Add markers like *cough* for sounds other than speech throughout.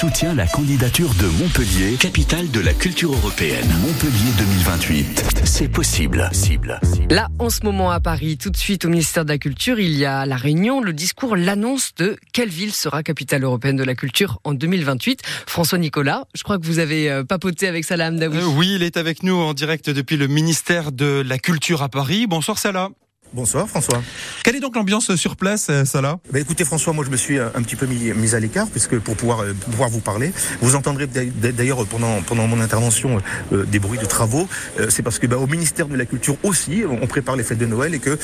soutient la candidature de Montpellier, capitale de la culture européenne. Montpellier 2028. C'est possible. Cible. Là, en ce moment à Paris, tout de suite au ministère de la Culture, il y a la réunion, le discours, l'annonce de quelle ville sera capitale européenne de la culture en 2028. François Nicolas, je crois que vous avez euh, papoté avec Salah Hamdaoui. Euh, oui, il est avec nous en direct depuis le ministère de la Culture à Paris. Bonsoir Salah. Bonsoir François. Quelle est donc l'ambiance sur place, euh, Salah? Bah, Écoutez François, moi je me suis euh, un petit peu mis, mis à l'écart puisque pour pouvoir, euh, pouvoir vous parler, vous entendrez d'ailleurs pendant, pendant mon intervention des bruits de travaux. C'est parce que bah, au ministère de la Culture aussi, on prépare les fêtes de Noël et que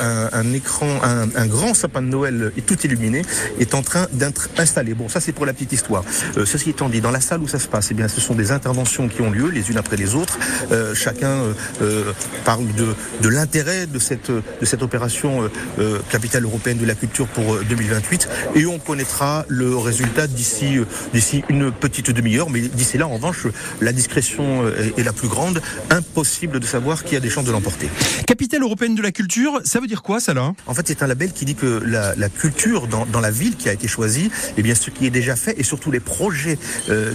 un, un, écran, un, un, grand sapin de Noël tout illuminé est en train d'être installé. Bon, ça c'est pour la petite histoire. ceci étant dit, dans la salle où ça se passe, eh bien, ce sont des interventions qui ont lieu les unes après les autres. chacun parle de, de l'intérêt de cette de cette opération euh, euh, capitale européenne de la culture pour 2028 euh, et on connaîtra le résultat d'ici d'ici une petite demi-heure. Mais d'ici là, en revanche, la discrétion est, la plus grande. Impossible de savoir qui a des chances de l'emporter. Capitale européenne de la culture, ça veut dire quoi ça là? En fait, c'est un label qui dit que la, la culture dans, dans, la ville qui a été choisie, eh bien ce qui est déjà fait et surtout les projets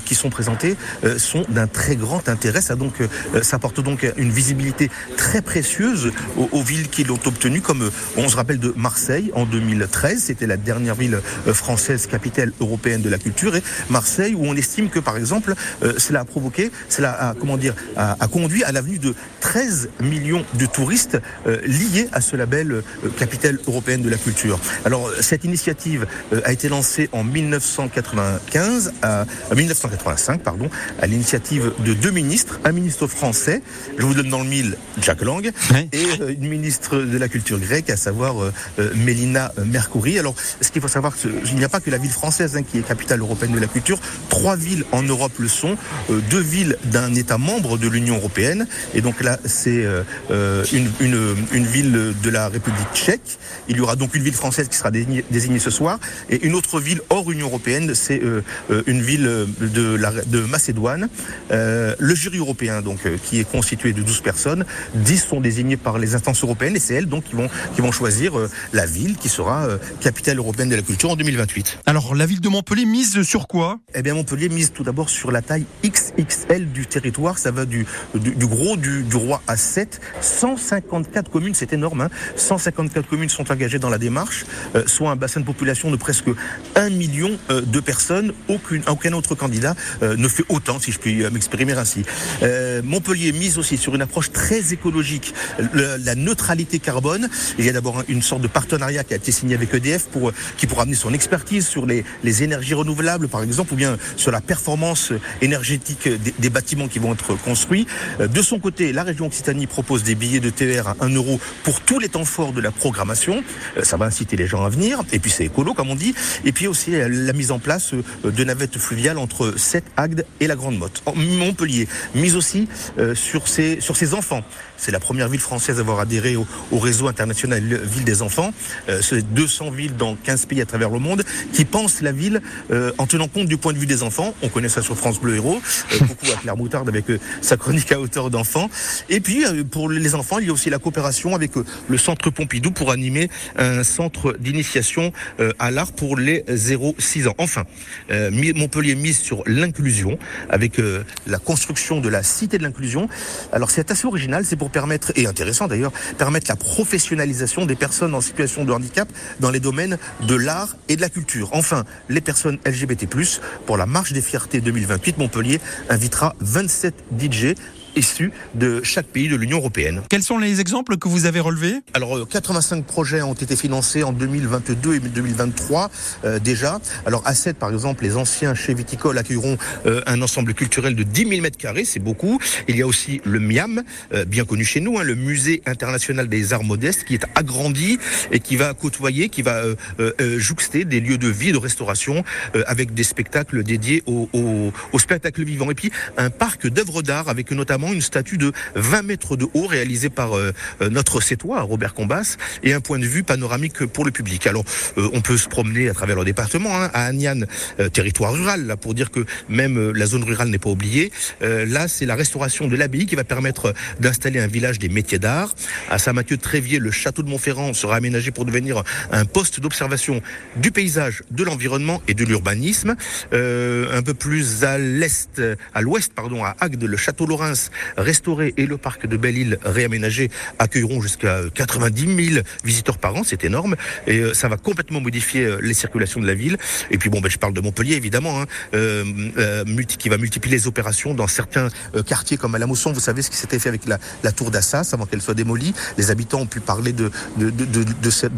qui sont présentés sont d'un très grand intérêt. Ça donc ça donc une visibilité très précieuse aux, aux villes qui qui l'ont obtenu, comme euh, on se rappelle de Marseille en 2013. C'était la dernière ville euh, française capitale européenne de la culture. Et Marseille, où on estime que, par exemple, euh, cela a provoqué, cela a, comment dire, a, conduit à l'avenue de 13 millions de touristes liés à ce label capitale européenne de la culture. Alors, cette initiative a été lancée en 1995, à, 1985, pardon, à l'initiative de deux ministres, un ministre français, je vous donne dans le mille, Jacques Lang, et une ministre de la culture grecque, à savoir euh, euh, Mélina Mercouri. Alors, ce qu'il faut savoir, il n'y a pas que la ville française hein, qui est capitale européenne de la culture. Trois villes en Europe le sont. Euh, deux villes d'un État membre de l'Union européenne. Et donc là, c'est une, ville de la République tchèque. Il y aura donc une ville française qui sera désignée, ce soir. Et une autre ville hors Union européenne, c'est une ville de, de Macédoine. le jury européen, donc, qui est constitué de 12 personnes, 10 sont désignés par les instances européennes c'est elles donc qui vont, qui vont choisir euh, la ville qui sera euh, capitale européenne de la culture en 2028. Alors la ville de Montpellier mise sur quoi? Eh bien Montpellier mise tout d'abord sur la taille XXL du territoire. Ça va du, du, gros du, du, roi à 7. 154 communes, c'est énorme. Hein 154 communes sont engagées dans la démarche, euh, soit un bassin de population de presque 1 million de personnes. Aucune, aucun autre candidat ne fait autant, si je puis m'exprimer ainsi. Montpellier mise aussi sur une approche très écologique. la neutralité carbone. Il y a d'abord une sorte de partenariat qui a été signé avec EDF pour, qui pourra amener son expertise sur les, les énergies renouvelables, par exemple, ou bien sur la performance énergétique des, bâtiments qui vont être construits. Euh, de son côté, la région Occitanie propose des billets de TER à 1 euro pour tous les temps forts de la programmation. Euh, ça va inciter les gens à venir. Et puis c'est écolo, comme on dit. Et puis aussi euh, la mise en place de navettes fluviales entre Sète, Agde et la Grande Motte. Montpellier, mise aussi sur ses, sur ses enfants. C'est la première ville française à avoir adhéré au, au réseau international Ville des Enfants. Euh, c'est 200 villes dans 15 pays à travers le monde qui pensent la ville euh, en tenant compte du point de vue des enfants. On connaît ça sur France Bleu Héros, euh, *laughs* beaucoup à Claire Moutarde avec sa chronique à hauteur d'enfants. Et puis pour les enfants, il y a aussi la coopération avec le Centre Pompidou pour animer un centre d'initiation à l'art pour les 0-6 ans. Enfin, Montpellier mise sur l'inclusion avec la construction de la cité de l'inclusion. Alors c'est assez original, c'est pour permettre, et intéressant d'ailleurs, permettre la professionnalisation des personnes en situation de handicap dans les domaines de l'art et de la culture. Enfin, les personnes LGBT+, pour la Marche des Fiertés 2028, Montpellier invitera 27 DJ issus de chaque pays de l'Union européenne. Quels sont les exemples que vous avez relevés? Alors 85 euh, projets ont été financés en 2022 et 2023 euh, déjà. Alors à 7 par exemple, les anciens chez Viticole accueilleront euh, un ensemble culturel de 10 000 mètres carrés, c'est beaucoup. Il y a aussi le MIAM, bien connu chez nous, hein, le Musée international des arts modestes, qui est agrandi et qui va côtoyer, qui va jouxter des lieux de vie, de restauration, avec des spectacles dédiés au, au, au spectacle vivant. Et puis un parc d'œuvres d'art avec notamment une statue de 20 mètres de haut réalisée par notre sétois, Robert Combas, et un point de vue panoramique pour le public. Alors, on peut se promener à travers le département, hein, à Agnan, territoire rural, là, pour dire que même la zone rurale n'est pas oubliée. là, c'est la restauration de l'abbaye qui va permettre d'installer un village des métiers d'art. À Saint-Mathieu-Trévier, le château de Montferrand sera aménagé pour devenir un poste d'observation du paysage, de l'environnement et de l'urbanisme. Euh, un peu plus à l'est, à l'ouest, pardon, à Agde, le château Laurens restauré et le parc de Belle-Île réaménagé accueilleront jusqu'à 90 000 visiteurs par an. C'est énorme et euh, ça va complètement modifier euh, les circulations de la ville. Et puis bon, ben, je parle de Montpellier évidemment, hein, euh, euh qui va multiplier les opérations dans certains quartiers comme à la Mosson. Vous savez ce qui s'était fait avec la, tour d'Assas avant qu'elle soit démolie. Les habitants ont pu parler de,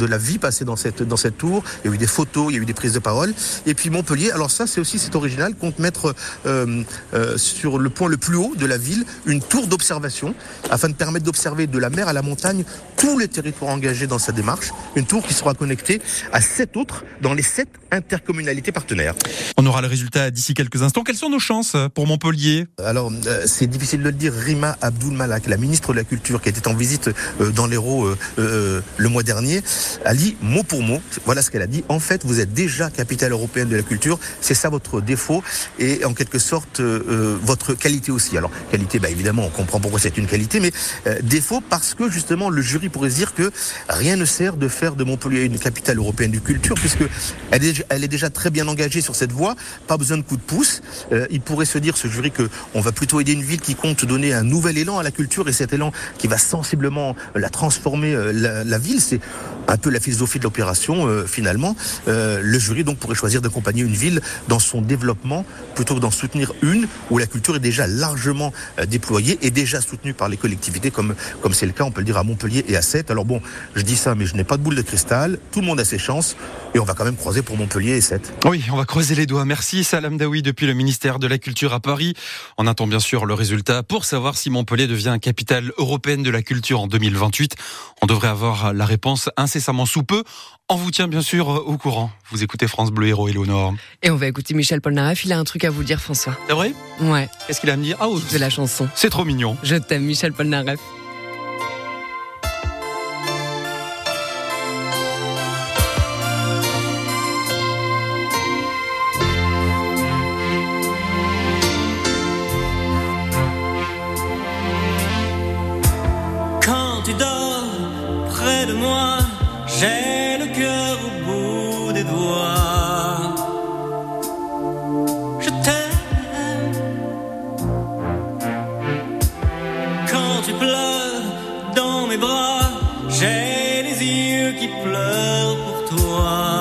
la vie passée dans cette, tour. Il y a eu des photos, il y a eu des prises de parole. Et puis Montpellier, alors ça c'est aussi c'est original, compte mettre euh, euh, sur le point le plus haut de la ville une tour d'observation afin de permettre d'observer de la mer à la montagne tous les territoires engagés dans sa démarche. Une tour qui sera connectée à sept autres dans les sept intercommunalités partenaires. On aura le résultat d'ici quelques instants. Quelles sont nos chances pour Montpellier? Alors euh, c'est difficile de le dire. Rima Abdul Malak, la ministre de la Culture qui était en visite euh, dans l'Hérault euh, le mois dernier, a dit mot pour mot, voilà ce qu'elle a dit. En fait, vous êtes déjà capitale européenne de la culture. C'est ça votre défaut et en quelque sorte votre qualité aussi. Alors qualité, bah, évidemment, on comprend pourquoi c'est une qualité, mais défaut parce que justement le jury pourrait se dire que rien ne sert de faire de Montpellier une capitale européenne du culture puisque elle est, déjà très bien engagée sur cette voie. Pas besoin de coup de pouce. il pourrait se dire ce jury que on va plutôt aider une ville qui compte donner un nouvel élan à la culture et cet élan qui va sensiblement la transformer la, la ville. C'est un peu la philosophie de l'opération euh, finalement. Euh, le jury donc pourrait choisir d'accompagner une ville dans son développement plutôt que d'en soutenir une où la culture est déjà largement euh, déployée et déjà soutenue par les collectivités comme comme c'est le cas on peut le dire à Montpellier et à Sète. Alors bon, je dis ça mais je n'ai pas de boule de cristal. Tout le monde a ses chances et on va quand même croiser pour Montpellier et Sète. Oui, on va croiser les doigts. Merci Salam Daoui depuis le ministère de la Culture à Paris. On attend bien sûr le résultat pour savoir si Montpellier devient capitale européenne de la culture en 2028. On devrait avoir la réponse incessamment sous peu. On vous tient bien sûr au courant. Vous écoutez France Bleu Héros Léonore. Et on va écouter Michel Polnareff. Il a un truc à vous dire, François. C'est vrai? Ouais. Qu'est-ce qu'il a à me dire? Ah, c'est la chanson. C'est trop mignon. Je t'aime, Michel Polnareff. Yeux qui pleurent pour toi.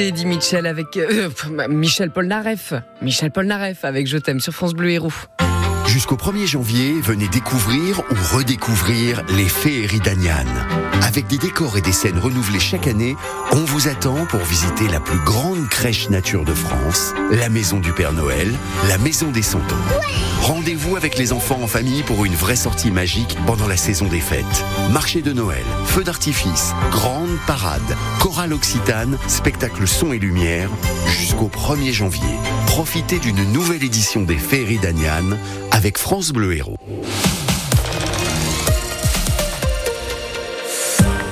Eddie Michel avec euh, *laughs* Michel Polnareff. Michel Polnareff avec Je t'aime sur France Bleu Héros. Jusqu'au 1er janvier, venez découvrir ou redécouvrir les féeries d'Agnan. Avec des décors et des scènes renouvelées chaque année, on vous attend pour visiter la plus grande crèche nature de France, la maison du Père Noël, la maison des Santons. Rendez-vous avec les enfants en famille pour une vraie sortie magique pendant la saison des fêtes. Marché de Noël, feux d'artifice, grande parade, chorale occitane, spectacle son et lumière, jusqu'au 1er janvier. Profitez d'une nouvelle édition des féeries d'Agnan avec France Bleu Héros.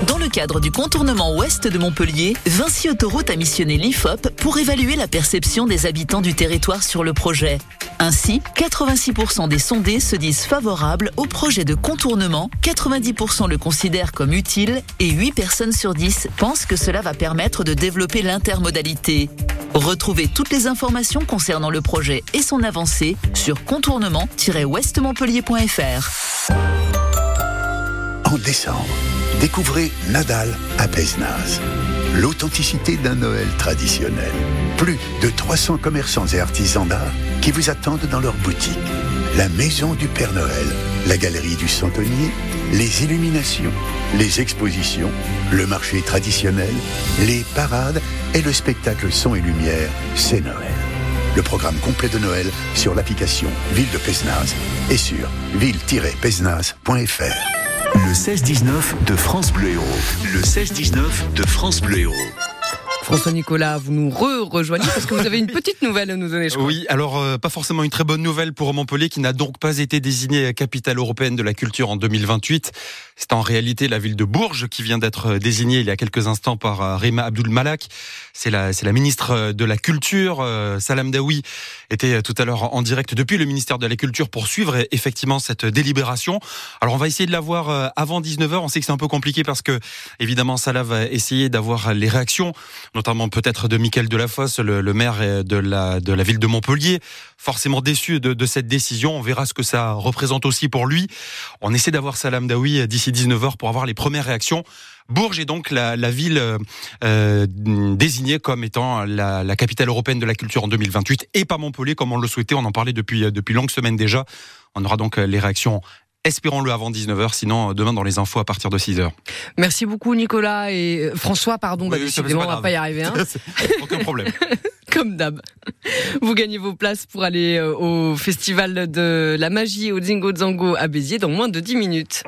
Dans le cadre du contournement ouest de Montpellier, Vinci Autoroute a missionné l'IFOP pour évaluer la perception des habitants du territoire sur le projet. Ainsi, 86% des sondés se disent favorables au projet de contournement, 90% le considèrent comme utile et 8 personnes sur 10 pensent que cela va permettre de développer l'intermodalité. Retrouvez toutes les informations concernant le projet et son avancée sur contournement-westmontpellier.fr. En décembre, découvrez Nadal à Pézenas. L'authenticité d'un Noël traditionnel. Plus de 300 commerçants et artisans d'art qui vous attendent dans leur boutique. La maison du Père Noël, la galerie du Centenier, les illuminations, les expositions, le marché traditionnel, les parades et le spectacle son et lumière, c'est Noël. Le programme complet de Noël sur l'application Ville de Pézenas et sur ville-pézenas.fr. Le 16-19 de France Bleu Héros. Le 16-19 de France Bleu Héros. François Nicolas, vous nous re-rejoignez parce que vous avez une petite nouvelle à nous donner, je crois. Oui, alors euh, pas forcément une très bonne nouvelle pour Montpellier qui n'a donc pas été désignée capitale européenne de la culture en 2028. C'est en réalité la ville de Bourges qui vient d'être désignée il y a quelques instants par euh, Rima Abdul Malak. C'est la, c'est la ministre de la Culture. Euh, Salam Daoui était tout à l'heure en direct depuis le ministère de la Culture pour suivre effectivement cette délibération. Alors on va essayer de la voir avant 19h. On sait que c'est un peu compliqué parce que évidemment Salah va essayer d'avoir les réactions notamment peut-être de Michael Delafosse, le, maire de la, de la ville de Montpellier, forcément déçu de, cette décision. On verra ce que ça représente aussi pour lui. On essaie d'avoir Salam Daoui d'ici 19h pour avoir les premières réactions. Bourges est donc la, ville euh, désignée comme étant la, la, capitale européenne de la culture en 2028 et pas Montpellier comme on le souhaitait. On en parlait depuis, depuis longues semaines déjà. On aura donc les réactions Espérons-le avant 19h, sinon demain dans les infos à partir de 6h. Merci beaucoup Nicolas et euh, François, pardon, bah, décidément on va pas y arriver. Hein *laughs* Aucun problème. *laughs* Comme d'hab. Vous gagnez vos places pour aller euh, au festival de la magie au Zingo Zango à Béziers dans moins de 10 minutes.